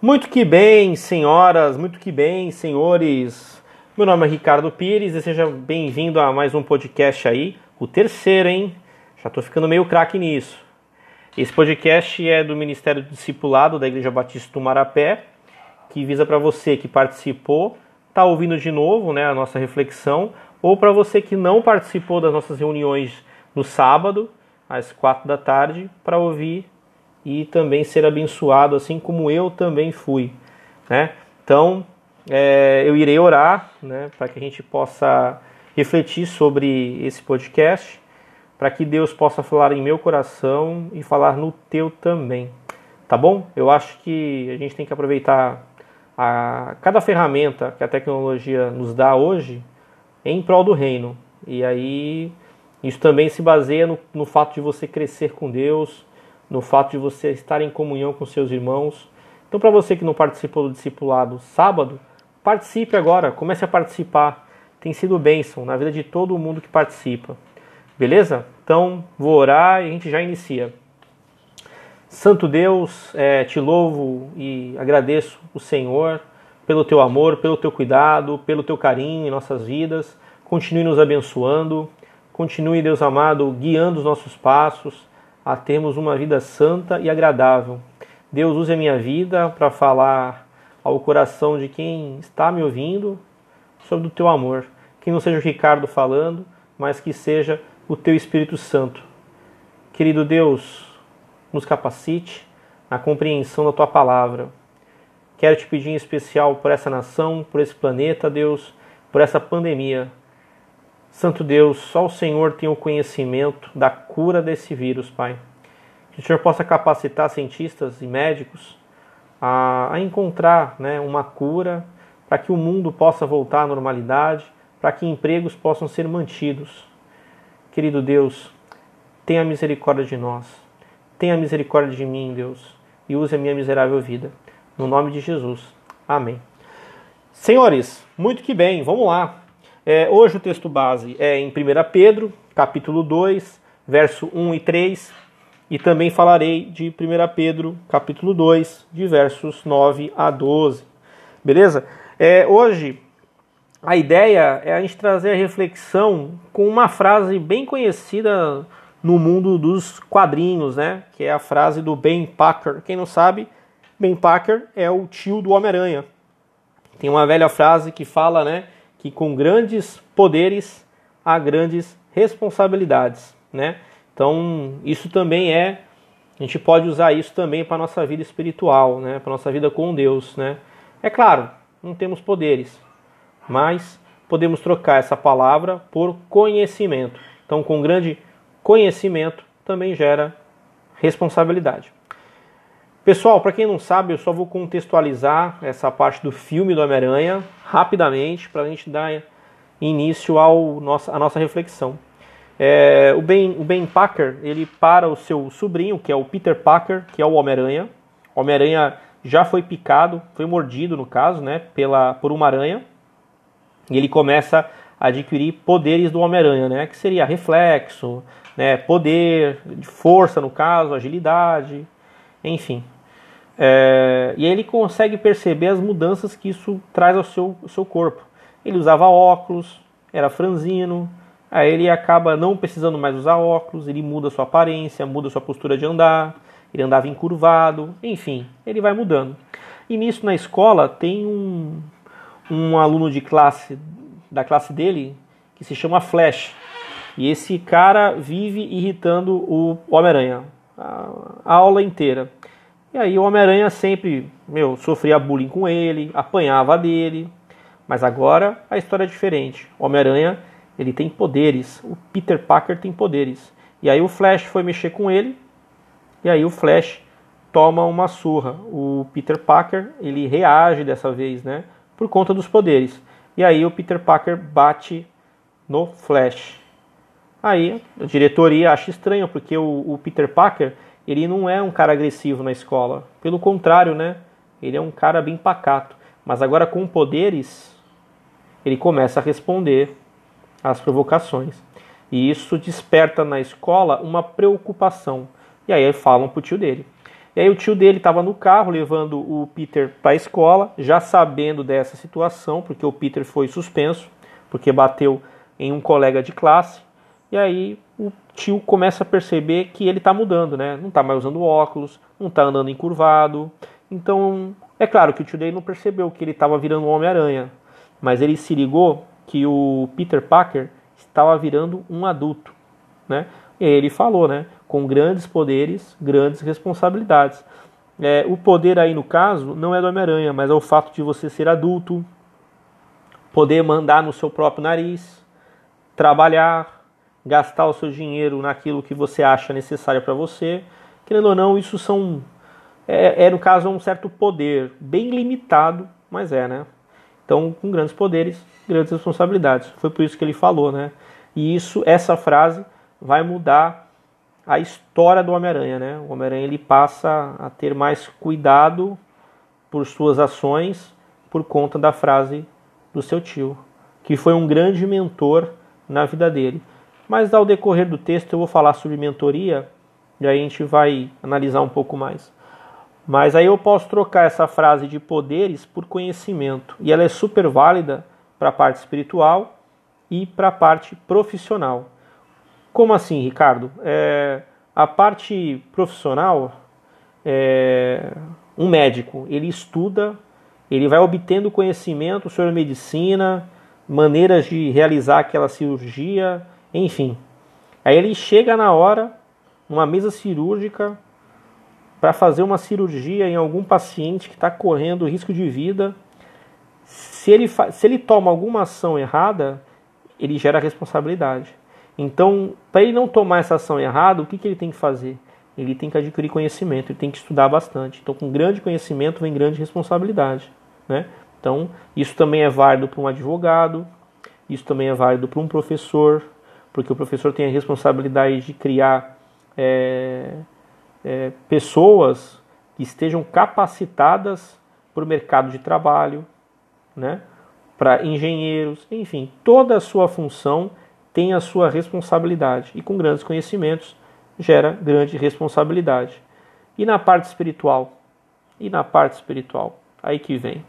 Muito que bem, senhoras, muito que bem, senhores. Meu nome é Ricardo Pires e seja bem-vindo a mais um podcast aí, o terceiro, hein? Já tô ficando meio craque nisso. Esse podcast é do Ministério do Discipulado da Igreja Batista do Marapé, que visa para você que participou, tá ouvindo de novo, né, a nossa reflexão, ou para você que não participou das nossas reuniões no sábado, às quatro da tarde, para ouvir e também ser abençoado, assim como eu também fui. Né? Então, é, eu irei orar né, para que a gente possa refletir sobre esse podcast, para que Deus possa falar em meu coração e falar no teu também. Tá bom? Eu acho que a gente tem que aproveitar a, cada ferramenta que a tecnologia nos dá hoje em prol do reino. E aí, isso também se baseia no, no fato de você crescer com Deus, no fato de você estar em comunhão com seus irmãos. Então, para você que não participou do discipulado sábado, participe agora, comece a participar. Tem sido bênção na vida de todo mundo que participa. Beleza? Então, vou orar e a gente já inicia. Santo Deus, é, te louvo e agradeço o Senhor pelo teu amor, pelo teu cuidado, pelo teu carinho em nossas vidas. Continue nos abençoando. Continue, Deus amado, guiando os nossos passos a termos uma vida santa e agradável. Deus use a minha vida para falar ao coração de quem está me ouvindo sobre o teu amor. Que não seja o Ricardo falando, mas que seja o teu Espírito Santo. Querido Deus, nos capacite na compreensão da tua palavra. Quero te pedir em especial por essa nação, por esse planeta, Deus, por essa pandemia. Santo Deus, só o Senhor tem o conhecimento da cura desse vírus, Pai. Que o Senhor possa capacitar cientistas e médicos a, a encontrar né, uma cura para que o mundo possa voltar à normalidade, para que empregos possam ser mantidos. Querido Deus, tenha misericórdia de nós. Tenha misericórdia de mim, Deus, e use a minha miserável vida. No nome de Jesus. Amém. Senhores, muito que bem, vamos lá. É, hoje o texto base é em 1 Pedro, capítulo 2, verso 1 e 3, e também falarei de 1 Pedro, capítulo 2, de versos 9 a 12. Beleza? É, hoje a ideia é a gente trazer a reflexão com uma frase bem conhecida no mundo dos quadrinhos, né? Que é a frase do Ben Packer. Quem não sabe, Ben Packer é o tio do Homem-Aranha. Tem uma velha frase que fala, né? Que com grandes poderes há grandes responsabilidades, né? Então, isso também é a gente pode usar isso também para nossa vida espiritual, né? Para nossa vida com Deus, né? É claro, não temos poderes, mas podemos trocar essa palavra por conhecimento. Então, com grande conhecimento também gera responsabilidade. Pessoal, para quem não sabe, eu só vou contextualizar essa parte do filme do Homem-Aranha rapidamente para a gente dar início ao nossa, à nossa reflexão. É, o, ben, o Ben Packer, ele para o seu sobrinho, que é o Peter Packer, que é o Homem-Aranha. Homem-Aranha já foi picado, foi mordido no caso, né, pela, por uma aranha. E ele começa a adquirir poderes do Homem-Aranha, né, que seria reflexo, né, poder, de força no caso, agilidade, enfim. É, e aí ele consegue perceber as mudanças que isso traz ao seu, ao seu corpo. Ele usava óculos, era franzino, aí ele acaba não precisando mais usar óculos, ele muda sua aparência, muda sua postura de andar, ele andava encurvado, enfim, ele vai mudando. E nisso na escola tem um, um aluno de classe da classe dele que se chama Flash. E esse cara vive irritando o Homem-Aranha a, aula inteira. E aí o Homem-Aranha sempre, meu, sofria bullying com ele, apanhava dele. Mas agora a história é diferente. O Homem-Aranha, ele tem poderes. O Peter Parker tem poderes. E aí o Flash foi mexer com ele. E aí o Flash toma uma surra. O Peter Parker, ele reage dessa vez, né? Por conta dos poderes. E aí o Peter Parker bate no Flash. Aí a diretoria acha estranho, porque o, o Peter Parker ele não é um cara agressivo na escola. Pelo contrário, né? Ele é um cara bem pacato. Mas agora com poderes, ele começa a responder às provocações. E isso desperta na escola uma preocupação. E aí falam pro tio dele. E aí o tio dele estava no carro levando o Peter para a escola, já sabendo dessa situação, porque o Peter foi suspenso, porque bateu em um colega de classe. E aí o tio começa a perceber que ele está mudando, né? Não está mais usando óculos, não está andando encurvado. Então, é claro que o tio dele não percebeu que ele estava virando um Homem-Aranha, mas ele se ligou que o Peter Parker estava virando um adulto, né? E ele falou, né? Com grandes poderes, grandes responsabilidades. É, o poder aí no caso não é do Homem-Aranha, mas é o fato de você ser adulto, poder mandar no seu próprio nariz, trabalhar, gastar o seu dinheiro naquilo que você acha necessário para você. Querendo ou não, isso são é, é, no caso um certo poder, bem limitado, mas é, né? Então, com grandes poderes, grandes responsabilidades. Foi por isso que ele falou, né? E isso, essa frase vai mudar a história do Homem-Aranha, né? O Homem-Aranha ele passa a ter mais cuidado por suas ações por conta da frase do seu tio, que foi um grande mentor na vida dele. Mas ao decorrer do texto eu vou falar sobre mentoria e aí a gente vai analisar um pouco mais. Mas aí eu posso trocar essa frase de poderes por conhecimento. E ela é super válida para a parte espiritual e para a parte profissional. Como assim, Ricardo? É, a parte profissional, é, um médico, ele estuda, ele vai obtendo conhecimento sobre medicina, maneiras de realizar aquela cirurgia, enfim. Aí ele chega na hora, numa mesa cirúrgica, para fazer uma cirurgia em algum paciente que está correndo risco de vida. Se ele, se ele toma alguma ação errada, ele gera responsabilidade. Então, para ele não tomar essa ação errada, o que, que ele tem que fazer? Ele tem que adquirir conhecimento, ele tem que estudar bastante. Então, com grande conhecimento vem grande responsabilidade. Né? Então, isso também é válido para um advogado, isso também é válido para um professor, porque o professor tem a responsabilidade de criar é, é, pessoas que estejam capacitadas para o mercado de trabalho, né? para engenheiros, enfim, toda a sua função tem a sua responsabilidade e com grandes conhecimentos gera grande responsabilidade. E na parte espiritual? E na parte espiritual? Aí que vem.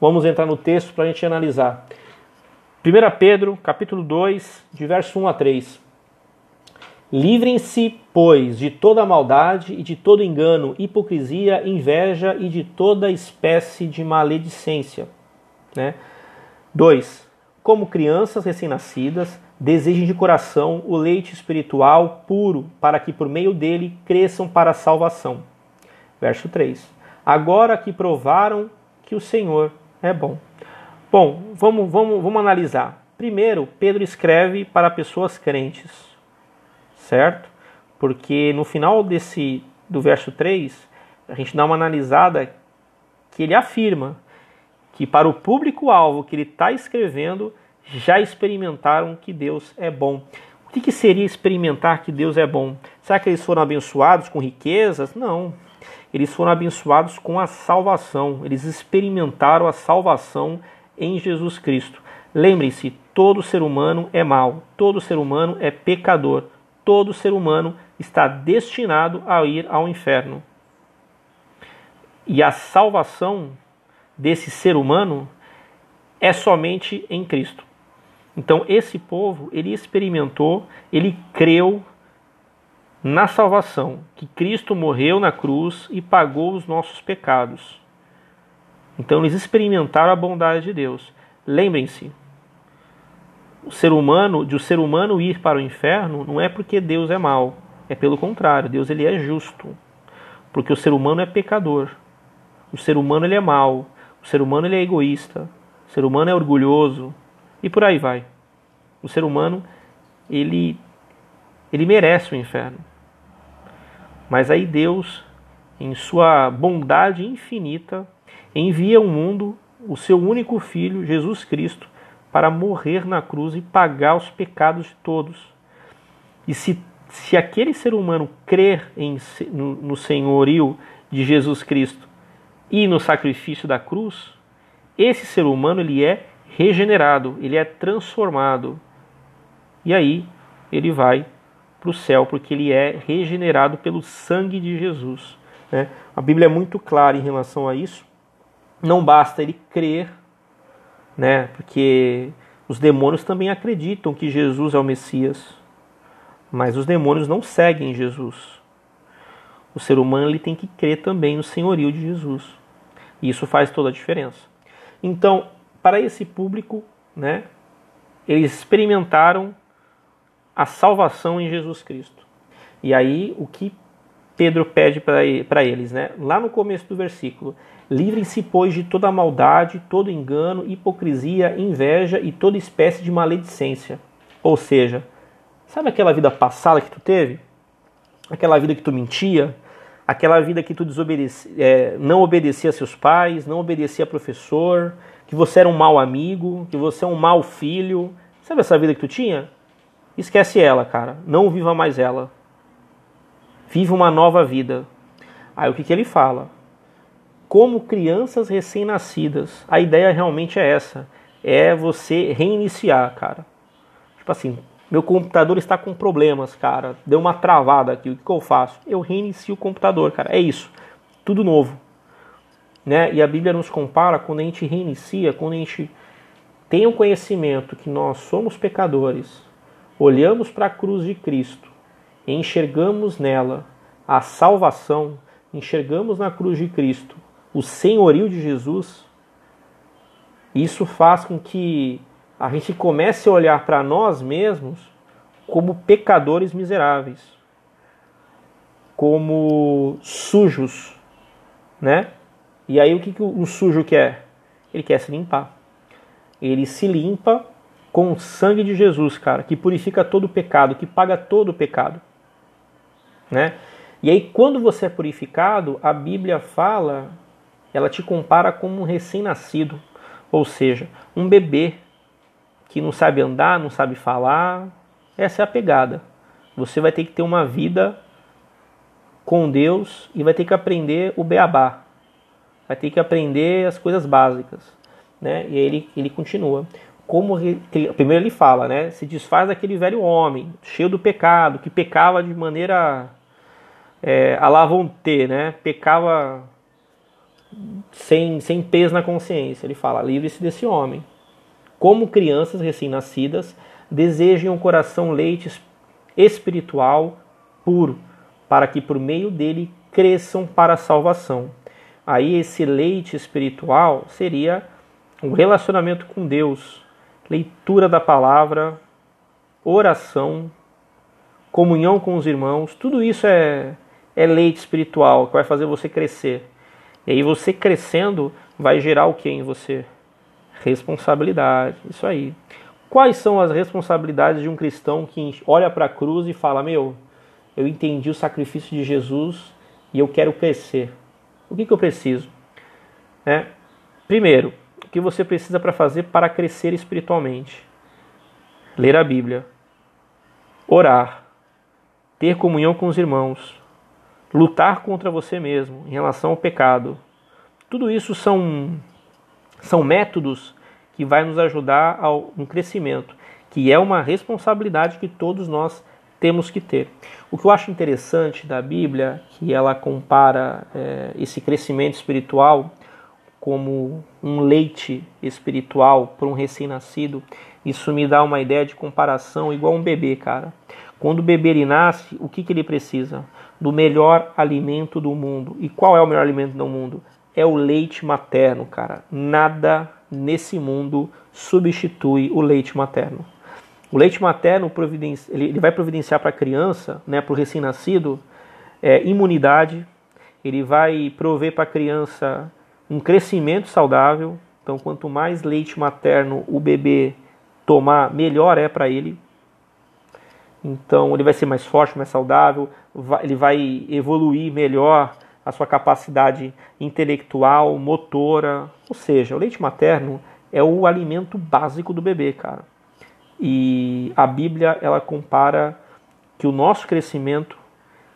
Vamos entrar no texto para a gente analisar. 1 Pedro, capítulo 2, de verso 1 a 3. Livrem-se, pois, de toda maldade e de todo engano, hipocrisia, inveja e de toda espécie de maledicência. Né? 2. Como crianças recém-nascidas, desejem de coração o leite espiritual puro, para que por meio dele cresçam para a salvação. Verso 3. Agora que provaram que o Senhor é bom. Bom, vamos, vamos, vamos analisar. Primeiro, Pedro escreve para pessoas crentes certo? Porque no final desse do verso 3, a gente dá uma analisada que ele afirma que para o público-alvo que ele está escrevendo já experimentaram que Deus é bom. O que, que seria experimentar que Deus é bom? Será que eles foram abençoados com riquezas? Não. Eles foram abençoados com a salvação. Eles experimentaram a salvação em Jesus Cristo. Lembrem-se, todo ser humano é mau, todo ser humano é pecador todo ser humano está destinado a ir ao inferno. E a salvação desse ser humano é somente em Cristo. Então esse povo, ele experimentou, ele creu na salvação, que Cristo morreu na cruz e pagou os nossos pecados. Então eles experimentaram a bondade de Deus. Lembrem-se, o ser humano, de o ser humano ir para o inferno, não é porque Deus é mau, é pelo contrário, Deus ele é justo. Porque o ser humano é pecador. O ser humano ele é mau, o ser humano ele é egoísta, o ser humano é orgulhoso e por aí vai. O ser humano ele ele merece o inferno. Mas aí Deus, em sua bondade infinita, envia ao mundo o seu único filho, Jesus Cristo, para morrer na cruz e pagar os pecados de todos. E se, se aquele ser humano crer em, no, no senhorio de Jesus Cristo e no sacrifício da cruz, esse ser humano ele é regenerado, ele é transformado. E aí ele vai para o céu, porque ele é regenerado pelo sangue de Jesus. Né? A Bíblia é muito clara em relação a isso. Não basta ele crer, né? porque os demônios também acreditam que Jesus é o Messias, mas os demônios não seguem Jesus. O ser humano ele tem que crer também no senhorio de Jesus. E isso faz toda a diferença. Então, para esse público, né, eles experimentaram a salvação em Jesus Cristo. E aí, o que Pedro pede para eles, né? Lá no começo do versículo: Livrem-se, pois, de toda maldade, todo engano, hipocrisia, inveja e toda espécie de maledicência. Ou seja, sabe aquela vida passada que tu teve? Aquela vida que tu mentia? Aquela vida que tu é, não obedecia a seus pais, não obedecia a professor, que você era um mau amigo, que você é um mau filho. Sabe essa vida que tu tinha? Esquece ela, cara. Não viva mais ela. Viva uma nova vida. Aí o que, que ele fala? Como crianças recém-nascidas. A ideia realmente é essa. É você reiniciar, cara. Tipo assim, meu computador está com problemas, cara. Deu uma travada aqui. O que, que eu faço? Eu reinicio o computador, cara. É isso. Tudo novo. Né? E a Bíblia nos compara quando a gente reinicia, quando a gente tem o conhecimento que nós somos pecadores, olhamos para a cruz de Cristo enxergamos nela a salvação, enxergamos na cruz de Cristo o senhorio de Jesus, isso faz com que a gente comece a olhar para nós mesmos como pecadores miseráveis, como sujos, né? E aí o que, que o sujo quer? Ele quer se limpar. Ele se limpa com o sangue de Jesus, cara, que purifica todo o pecado, que paga todo o pecado, né? E aí quando você é purificado, a Bíblia fala, ela te compara como um recém-nascido, ou seja, um bebê que não sabe andar, não sabe falar. Essa é a pegada. Você vai ter que ter uma vida com Deus e vai ter que aprender o beabá. Vai ter que aprender as coisas básicas. Né? E aí ele, ele continua. Como primeiro ele fala, né? Se desfaz daquele velho homem, cheio do pecado, que pecava de maneira é, ter, né? Pecava sem, sem peso na consciência. Ele fala: livre-se desse homem como crianças recém-nascidas, desejem um coração leite espiritual puro, para que por meio dele cresçam para a salvação. Aí esse leite espiritual seria um relacionamento com Deus, leitura da palavra, oração, comunhão com os irmãos, tudo isso é, é leite espiritual que vai fazer você crescer. E aí você crescendo vai gerar o que em você? Responsabilidade, isso aí. Quais são as responsabilidades de um cristão que olha para a cruz e fala: Meu, eu entendi o sacrifício de Jesus e eu quero crescer. O que, que eu preciso? É, primeiro, o que você precisa para fazer para crescer espiritualmente? Ler a Bíblia, orar, ter comunhão com os irmãos, lutar contra você mesmo em relação ao pecado. Tudo isso são são métodos que vai nos ajudar ao um crescimento, que é uma responsabilidade que todos nós temos que ter. O que eu acho interessante da Bíblia, que ela compara é, esse crescimento espiritual como um leite espiritual para um recém-nascido, isso me dá uma ideia de comparação igual um bebê, cara. Quando o bebê nasce, o que, que ele precisa? Do melhor alimento do mundo. E qual é o melhor alimento do mundo? é o leite materno, cara. Nada nesse mundo substitui o leite materno. O leite materno ele, vai providenciar para a criança, né, para o recém-nascido, é, imunidade, ele vai prover para a criança um crescimento saudável. Então, quanto mais leite materno o bebê tomar, melhor é para ele. Então, ele vai ser mais forte, mais saudável, ele vai evoluir melhor a sua capacidade intelectual, motora. Ou seja, o leite materno é o alimento básico do bebê, cara. E a Bíblia ela compara que o nosso crescimento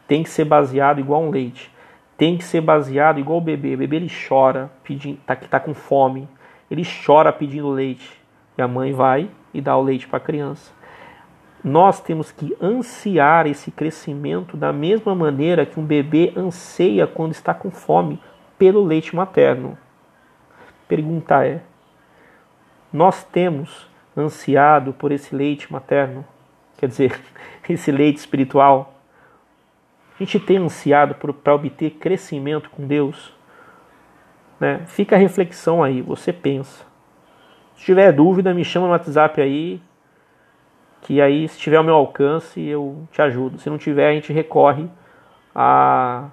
tem que ser baseado igual um leite. Tem que ser baseado igual o bebê. O bebê ele chora, pedindo, tá, tá com fome. Ele chora pedindo leite. E a mãe vai e dá o leite para a criança. Nós temos que ansiar esse crescimento da mesma maneira que um bebê anseia quando está com fome pelo leite materno. Pergunta é: nós temos ansiado por esse leite materno? Quer dizer, esse leite espiritual? A gente tem ansiado para obter crescimento com Deus? Né? Fica a reflexão aí, você pensa. Se tiver dúvida, me chama no WhatsApp aí, que aí, se tiver ao meu alcance, eu te ajudo. Se não tiver, a gente recorre a,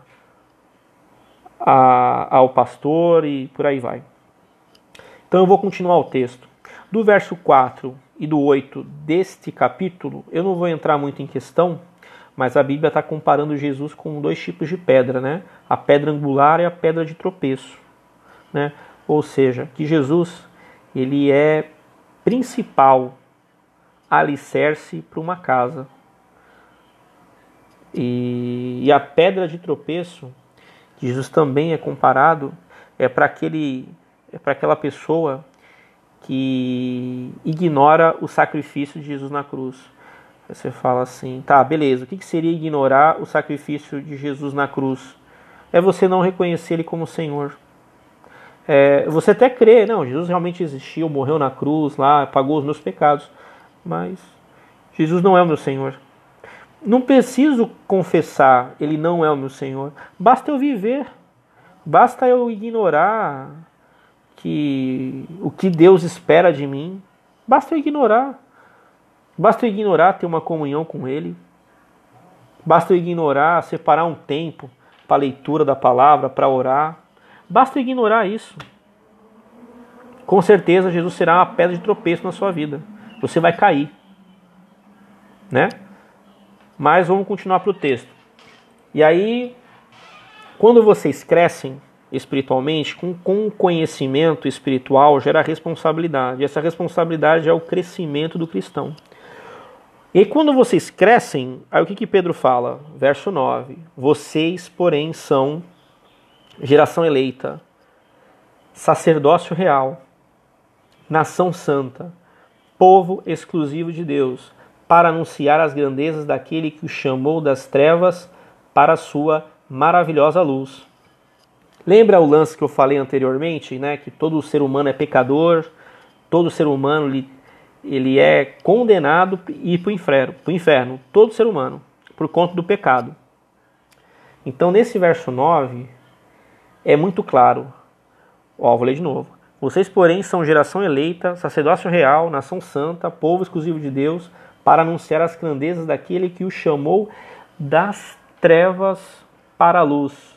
a, ao pastor e por aí vai. Então eu vou continuar o texto. Do verso 4 e do 8 deste capítulo, eu não vou entrar muito em questão, mas a Bíblia está comparando Jesus com dois tipos de pedra, né? A pedra angular e a pedra de tropeço, né? Ou seja, que Jesus ele é principal alicerce para uma casa. E, e, a pedra de tropeço, que Jesus também é comparado, é para aquele é para aquela pessoa que ignora o sacrifício de Jesus na cruz. Você fala assim, tá, beleza, o que seria ignorar o sacrifício de Jesus na cruz? É você não reconhecer Ele como Senhor. É, você até crê, não, Jesus realmente existiu, morreu na cruz lá, pagou os meus pecados, mas Jesus não é o meu Senhor. Não preciso confessar, Ele não é o meu Senhor. Basta eu viver, basta eu ignorar que o que Deus espera de mim, basta eu ignorar. Basta eu ignorar ter uma comunhão com Ele. Basta eu ignorar separar um tempo para leitura da palavra, para orar. Basta ignorar isso. Com certeza Jesus será uma pedra de tropeço na sua vida. Você vai cair. Né? Mas vamos continuar para o texto. E aí, quando vocês crescem espiritualmente, com, com conhecimento espiritual gera responsabilidade. Essa responsabilidade é o crescimento do cristão. E quando vocês crescem, aí o que, que Pedro fala? Verso 9: Vocês, porém, são geração eleita, sacerdócio real, nação santa, povo exclusivo de Deus, para anunciar as grandezas daquele que o chamou das trevas para a sua maravilhosa luz. Lembra o lance que eu falei anteriormente, né? Que todo ser humano é pecador, todo ser humano ele, ele é condenado e ir para o inferno, inferno, todo ser humano, por conta do pecado. Então, nesse verso 9, é muito claro. Ó, vou ler de novo. Vocês, porém, são geração eleita, sacerdócio real, nação santa, povo exclusivo de Deus, para anunciar as grandezas daquele que o chamou das trevas para a luz.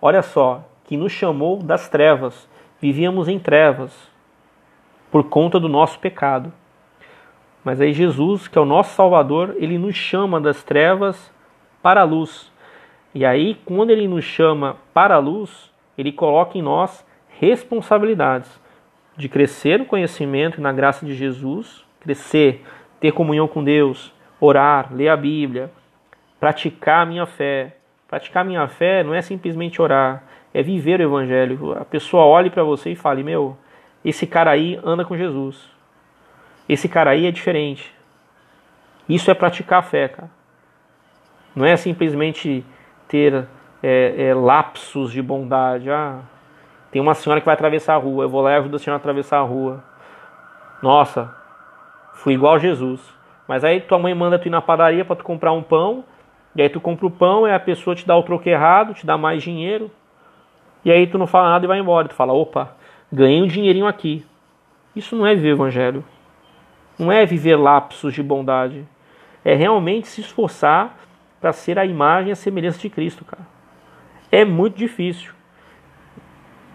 Olha só, que nos chamou das trevas. Vivíamos em trevas por conta do nosso pecado. Mas aí Jesus, que é o nosso Salvador, ele nos chama das trevas para a luz. E aí, quando ele nos chama para a luz, ele coloca em nós responsabilidades de crescer no conhecimento e na graça de Jesus, crescer, ter comunhão com Deus, orar, ler a Bíblia, praticar a minha fé. Praticar a minha fé não é simplesmente orar, é viver o Evangelho. A pessoa olhe para você e fale: Meu, esse cara aí anda com Jesus. Esse cara aí é diferente. Isso é praticar a fé, cara. Não é simplesmente ter é, é, lapsos de bondade. Ah, tem uma senhora que vai atravessar a rua, eu vou lá e ajudo a senhora a atravessar a rua. Nossa, fui igual Jesus. Mas aí tua mãe manda tu ir na padaria para tu comprar um pão, e aí tu compra o pão e a pessoa te dá o troco errado, te dá mais dinheiro, e aí tu não fala nada e vai embora. Tu fala, opa, ganhei um dinheirinho aqui. Isso não é viver o evangelho. Não é viver lapsos de bondade. É realmente se esforçar para ser a imagem e a semelhança de Cristo, cara. É muito difícil.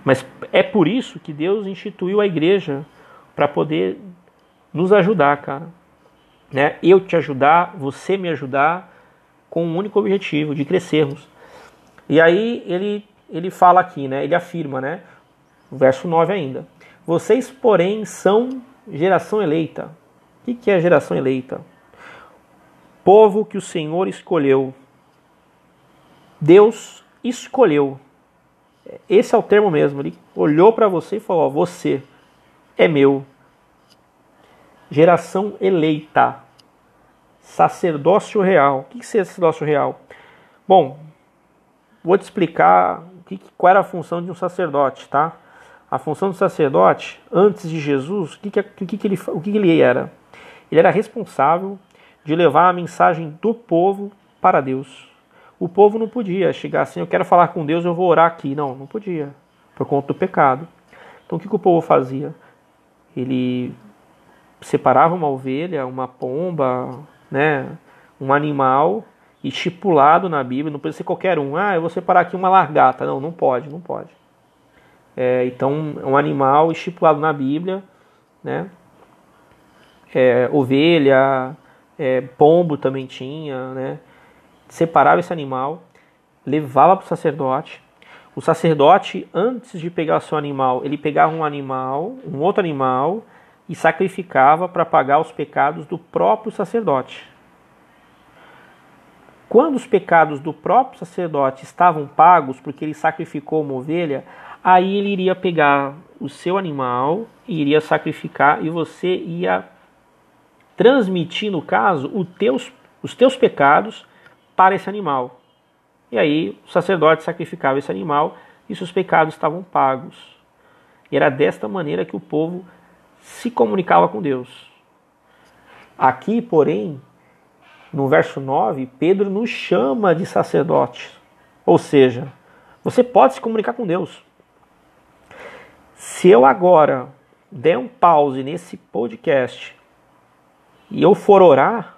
Mas é por isso que Deus instituiu a igreja para poder nos ajudar, cara. Né? Eu te ajudar, você me ajudar com um único objetivo, de crescermos. E aí ele, ele fala aqui, né? ele afirma, né? verso 9 ainda. Vocês, porém, são geração eleita. O que é geração eleita? Povo que o Senhor escolheu. Deus escolheu. Esse é o termo mesmo. Ele olhou para você e falou: ó, Você é meu. Geração eleita. Sacerdócio real. O que é sacerdócio real? Bom, vou te explicar qual era a função de um sacerdote, tá? A função do sacerdote, antes de Jesus, o que, que, o que, que, ele, o que, que ele era? Ele era responsável de levar a mensagem do povo para Deus. O povo não podia chegar assim, eu quero falar com Deus, eu vou orar aqui. Não, não podia, por conta do pecado. Então o que, que o povo fazia? Ele separava uma ovelha, uma pomba, né, um animal estipulado na Bíblia, não pode ser qualquer um. Ah, eu vou separar aqui uma largata. Não, não pode, não pode. É, então, um animal estipulado na Bíblia, né? É, ovelha, é, pombo também tinha, né? Separava esse animal, levava para o sacerdote. O sacerdote, antes de pegar o seu animal, ele pegava um animal, um outro animal, e sacrificava para pagar os pecados do próprio sacerdote. Quando os pecados do próprio sacerdote estavam pagos, porque ele sacrificou uma ovelha, aí ele iria pegar o seu animal, iria sacrificar e você ia transmitir, no caso, teus, os teus pecados para esse animal. E aí o sacerdote sacrificava esse animal e seus pecados estavam pagos. E era desta maneira que o povo se comunicava com Deus. Aqui, porém, no verso 9, Pedro nos chama de sacerdotes. Ou seja, você pode se comunicar com Deus. Se eu agora der um pause nesse podcast e eu for orar,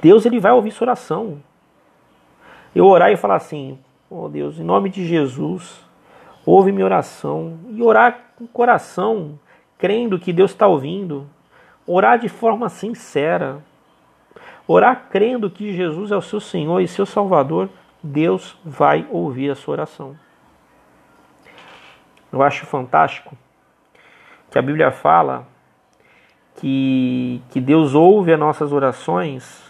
Deus ele vai ouvir sua oração. Eu orar e falar assim: "Oh Deus, em nome de Jesus, ouve minha oração". E orar com o coração, crendo que Deus está ouvindo. Orar de forma sincera. Orar crendo que Jesus é o seu Senhor e seu Salvador, Deus vai ouvir a sua oração. Eu acho fantástico que a Bíblia fala que, que Deus ouve as nossas orações,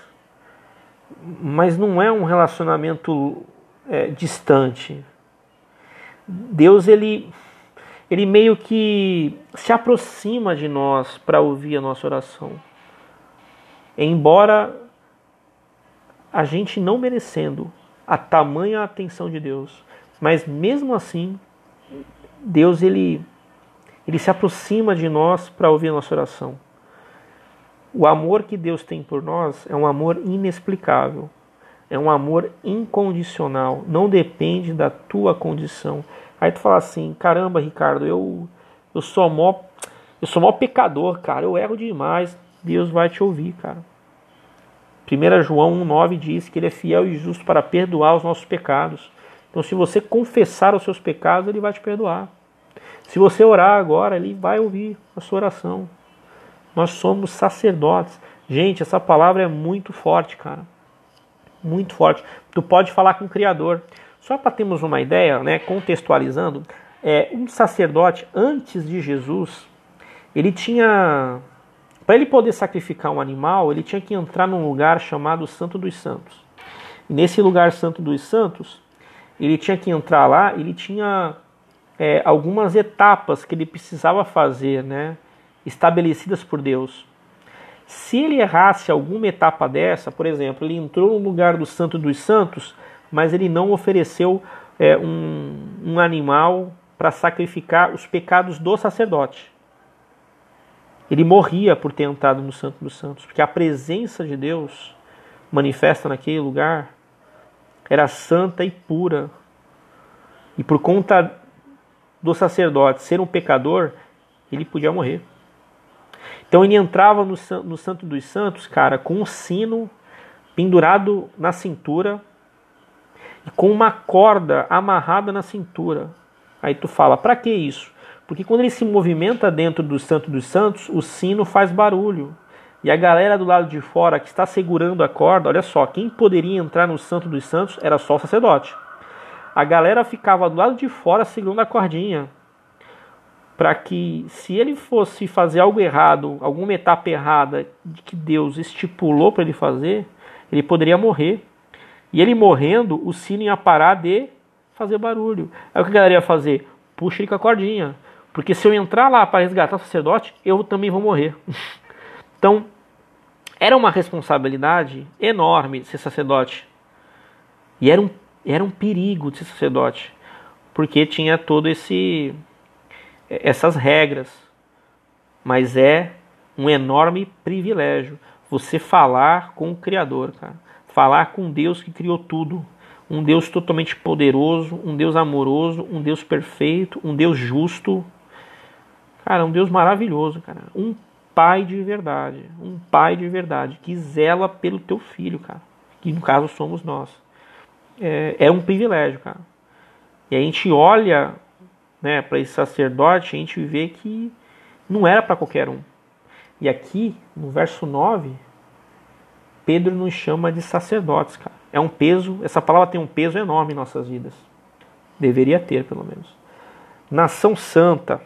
mas não é um relacionamento é, distante. Deus, ele, ele meio que se aproxima de nós para ouvir a nossa oração. Embora a gente não merecendo a tamanha atenção de Deus, mas mesmo assim, Deus ele, ele se aproxima de nós para ouvir a nossa oração. O amor que Deus tem por nós é um amor inexplicável, é um amor incondicional, não depende da tua condição. Aí tu fala assim, caramba, Ricardo, eu eu sou mó eu sou mó pecador, cara, eu erro demais. Deus vai te ouvir, cara. 1 João 1,9 diz que ele é fiel e justo para perdoar os nossos pecados. Então, se você confessar os seus pecados, ele vai te perdoar. Se você orar agora, ele vai ouvir a sua oração. Nós somos sacerdotes. Gente, essa palavra é muito forte, cara. Muito forte. Tu pode falar com o Criador. Só para termos uma ideia, né, contextualizando, é, um sacerdote antes de Jesus, ele tinha para ele poder sacrificar um animal, ele tinha que entrar num lugar chamado Santo dos Santos. E nesse lugar Santo dos Santos, ele tinha que entrar lá, ele tinha é, algumas etapas que ele precisava fazer, né, estabelecidas por Deus. Se ele errasse alguma etapa dessa, por exemplo, ele entrou no lugar do Santo dos Santos, mas ele não ofereceu é, um, um animal para sacrificar os pecados do sacerdote ele morria por ter entrado no Santo dos Santos, porque a presença de Deus manifesta naquele lugar era santa e pura. E por conta do sacerdote ser um pecador, ele podia morrer. Então ele entrava no, no Santo dos Santos, cara, com um sino pendurado na cintura e com uma corda amarrada na cintura. Aí tu fala, para que isso? Porque quando ele se movimenta dentro do Santo dos Santos, o sino faz barulho. E a galera do lado de fora que está segurando a corda, olha só, quem poderia entrar no Santo dos Santos era só o sacerdote. A galera ficava do lado de fora segurando a cordinha. Para que, se ele fosse fazer algo errado, alguma etapa errada que Deus estipulou para ele fazer, ele poderia morrer. E ele morrendo, o sino ia parar de fazer barulho. Aí o que a galera ia fazer? Puxa ele com a cordinha. Porque se eu entrar lá para resgatar o sacerdote, eu também vou morrer. então, Era uma responsabilidade enorme ser sacerdote. E era um, era um perigo de ser sacerdote, porque tinha todo esse essas regras. Mas é um enorme privilégio você falar com o Criador, cara. Falar com Deus que criou tudo. Um Deus totalmente poderoso, um Deus amoroso, um Deus perfeito, um Deus justo. Cara, um Deus maravilhoso, cara. Um pai de verdade. Um pai de verdade que zela pelo teu filho, cara. Que no caso somos nós. É, é um privilégio, cara. E a gente olha né, para esse sacerdote, a gente vê que não era para qualquer um. E aqui, no verso 9, Pedro nos chama de sacerdotes, cara. É um peso, essa palavra tem um peso enorme em nossas vidas. Deveria ter, pelo menos. Nação santa.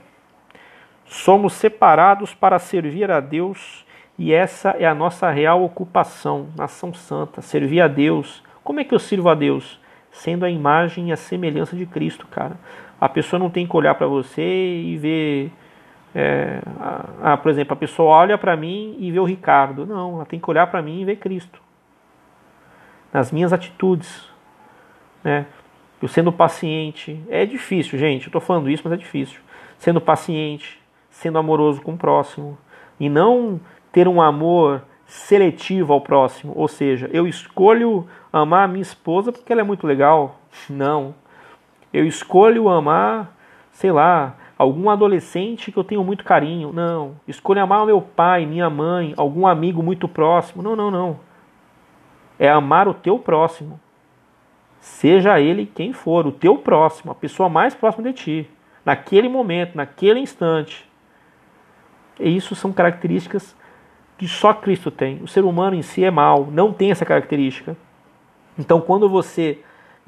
Somos separados para servir a Deus e essa é a nossa real ocupação. Nação santa, servir a Deus. Como é que eu sirvo a Deus? Sendo a imagem e a semelhança de Cristo, cara. A pessoa não tem que olhar para você e ver é, por exemplo, a pessoa olha para mim e vê o Ricardo. Não, ela tem que olhar para mim e ver Cristo. Nas minhas atitudes. Né? Eu sendo paciente. É difícil, gente. Eu estou falando isso, mas é difícil. Sendo paciente, sendo amoroso com o próximo. E não ter um amor seletivo ao próximo. Ou seja, eu escolho amar a minha esposa porque ela é muito legal. Não. Eu escolho amar, sei lá, algum adolescente que eu tenho muito carinho. Não. Escolha amar o meu pai, minha mãe, algum amigo muito próximo. Não, não, não. É amar o teu próximo. Seja ele quem for, o teu próximo, a pessoa mais próxima de ti, naquele momento, naquele instante. E isso são características que só Cristo tem. O ser humano em si é mau, não tem essa característica. Então, quando você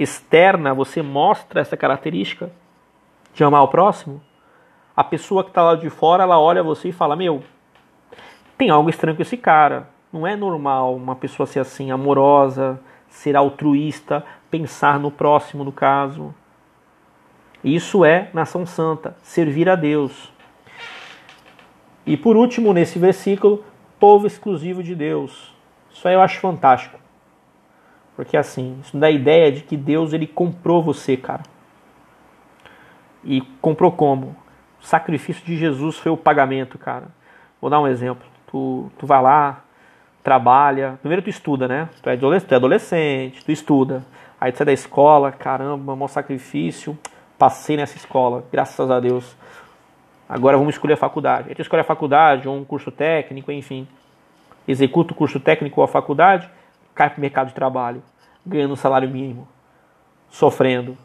externa, você mostra essa característica de amar o próximo, a pessoa que está lá de fora, ela olha você e fala: Meu, tem algo estranho com esse cara. Não é normal uma pessoa ser assim, amorosa, ser altruísta, pensar no próximo, no caso. Isso é nação santa, servir a Deus. E por último, nesse versículo, povo exclusivo de Deus. Isso aí eu acho fantástico. Porque assim, isso dá a ideia de que Deus ele comprou você, cara. E comprou como? O sacrifício de Jesus foi o pagamento, cara. Vou dar um exemplo. Tu, tu vai lá, trabalha. Primeiro tu estuda, né? Tu é, adolescente, tu é adolescente, tu estuda. Aí tu sai da escola, caramba, maior sacrifício. Passei nessa escola, graças a Deus. Agora vamos escolher a faculdade. Aí tu escolhe a faculdade ou um curso técnico, enfim. Executa o curso técnico ou a faculdade, cai pro mercado de trabalho, ganhando um salário mínimo, sofrendo,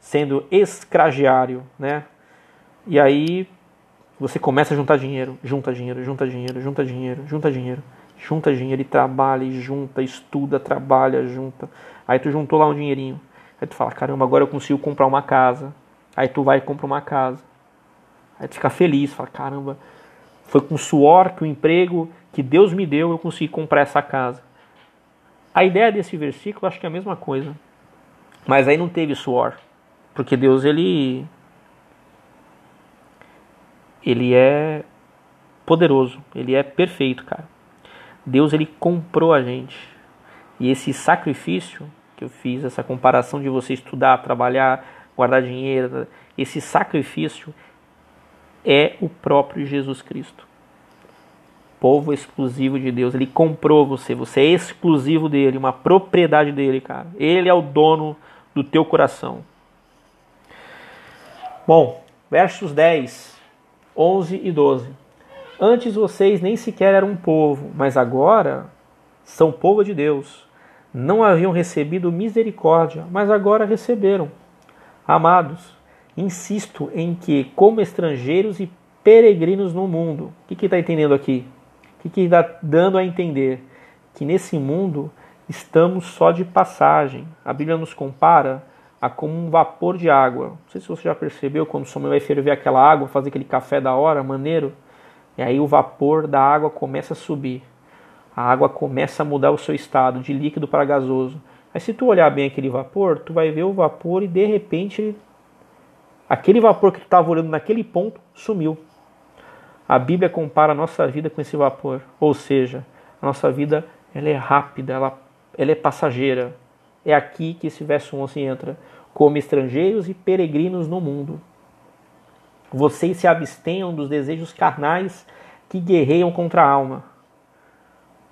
sendo escragiário, né? E aí você começa a juntar dinheiro, junta dinheiro, junta dinheiro, junta dinheiro, junta dinheiro, junta dinheiro e trabalha e junta, estuda, trabalha, junta. Aí tu juntou lá um dinheirinho. Aí tu fala, caramba, agora eu consigo comprar uma casa. Aí tu vai e compra uma casa. Aí tu fica feliz, fala, caramba, foi com suor que o emprego que Deus me deu eu consegui comprar essa casa. A ideia desse versículo acho que é a mesma coisa. Mas aí não teve suor. Porque Deus ele ele é poderoso, ele é perfeito, cara. Deus ele comprou a gente. E esse sacrifício que eu fiz, essa comparação de você estudar, trabalhar, guardar dinheiro, esse sacrifício é o próprio Jesus Cristo. Povo exclusivo de Deus, ele comprou você, você é exclusivo dele, uma propriedade dele, cara. Ele é o dono do teu coração. Bom, versos 10 11 e 12. Antes vocês nem sequer eram um povo, mas agora são povo de Deus. Não haviam recebido misericórdia, mas agora receberam. Amados, insisto em que, como estrangeiros e peregrinos no mundo, o que está entendendo aqui? O que está dando a entender? Que nesse mundo estamos só de passagem. A Bíblia nos compara a como um vapor de água. Não sei se você já percebeu quando sua mãe vai ferver aquela água, fazer aquele café da hora, maneiro, e aí o vapor da água começa a subir. A água começa a mudar o seu estado de líquido para gasoso. Aí se tu olhar bem aquele vapor, tu vai ver o vapor e de repente aquele vapor que tu estava olhando naquele ponto sumiu. A Bíblia compara a nossa vida com esse vapor, ou seja, A nossa vida ela é rápida, ela, ela é passageira. É aqui que esse verso 11 entra. Como estrangeiros e peregrinos no mundo. Vocês se abstenham dos desejos carnais que guerreiam contra a alma.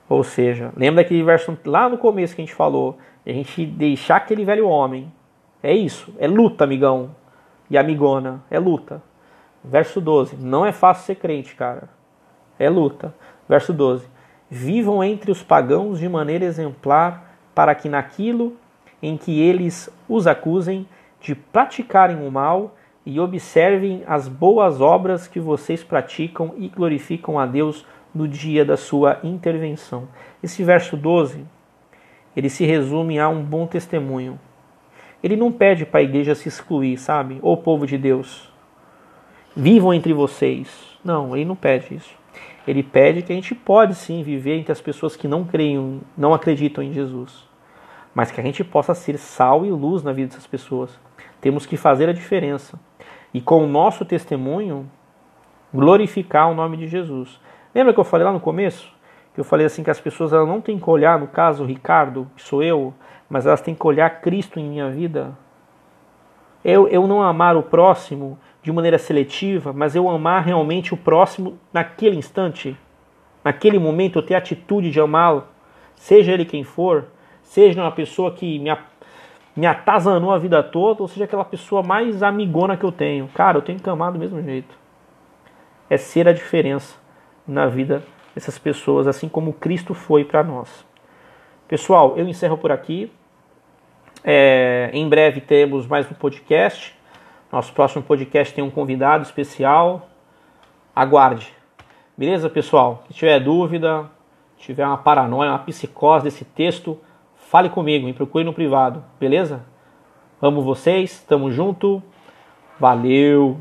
Ou seja, lembra daquele verso lá no começo que a gente falou? A gente deixar aquele velho homem. É isso, é luta, amigão e amigona, é luta. Verso 12, não é fácil ser crente, cara. É luta. Verso 12, vivam entre os pagãos de maneira exemplar, para que naquilo em que eles os acusem de praticarem o mal e observem as boas obras que vocês praticam e glorificam a Deus no dia da sua intervenção. Esse verso 12, ele se resume a um bom testemunho. Ele não pede para a igreja se excluir, sabe? Ou povo de Deus. Vivam entre vocês. Não, ele não pede isso. Ele pede que a gente pode sim viver entre as pessoas que não creem, não acreditam em Jesus. Mas que a gente possa ser sal e luz na vida dessas pessoas. Temos que fazer a diferença e com o nosso testemunho glorificar o nome de Jesus. Lembra que eu falei lá no começo? Que eu falei assim que as pessoas elas não têm que olhar, no caso, o Ricardo, que sou eu, mas elas têm que olhar Cristo em minha vida. Eu, eu não amar o próximo de maneira seletiva, mas eu amar realmente o próximo naquele instante, naquele momento, eu ter a atitude de amá-lo, seja ele quem for, seja uma pessoa que me me atazanou a vida toda, ou seja, aquela pessoa mais amigona que eu tenho. Cara, eu tenho que amar do mesmo jeito. É ser a diferença na vida dessas pessoas, assim como Cristo foi para nós. Pessoal, eu encerro por aqui. É, em breve temos mais um podcast. Nosso próximo podcast tem um convidado especial. Aguarde. Beleza, pessoal? Se tiver dúvida, tiver uma paranoia, uma psicose desse texto, fale comigo, me procure no privado, beleza? Amo vocês, tamo junto, valeu!